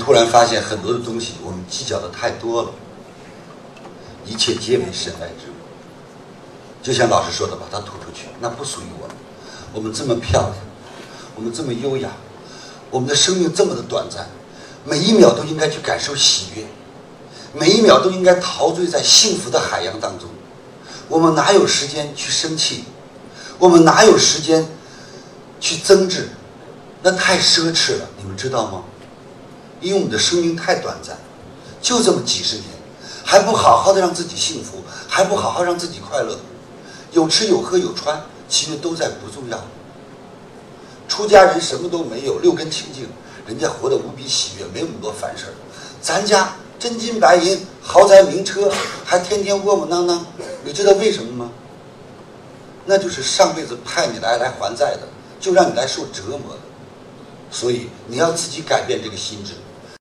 突然发现很多的东西我们计较的太多了，一切皆为身外之物。就像老师说的，把它吐出去，那不属于我们。我们这么漂亮，我们这么优雅，我们的生命这么的短暂，每一秒都应该去感受喜悦，每一秒都应该陶醉在幸福的海洋当中。我们哪有时间去生气？我们哪有时间去争执？那太奢侈了，你们知道吗？因为我们的生命太短暂，就这么几十年，还不好好的让自己幸福，还不好好让自己快乐，有吃有喝有穿，其实都在不重要。出家人什么都没有，六根清净，人家活得无比喜悦，没那么多烦事儿。咱家真金白银、豪宅名车，还天天窝窝囊囊，你知道为什么吗？那就是上辈子派你来来还债的，就让你来受折磨的。所以你要自己改变这个心智。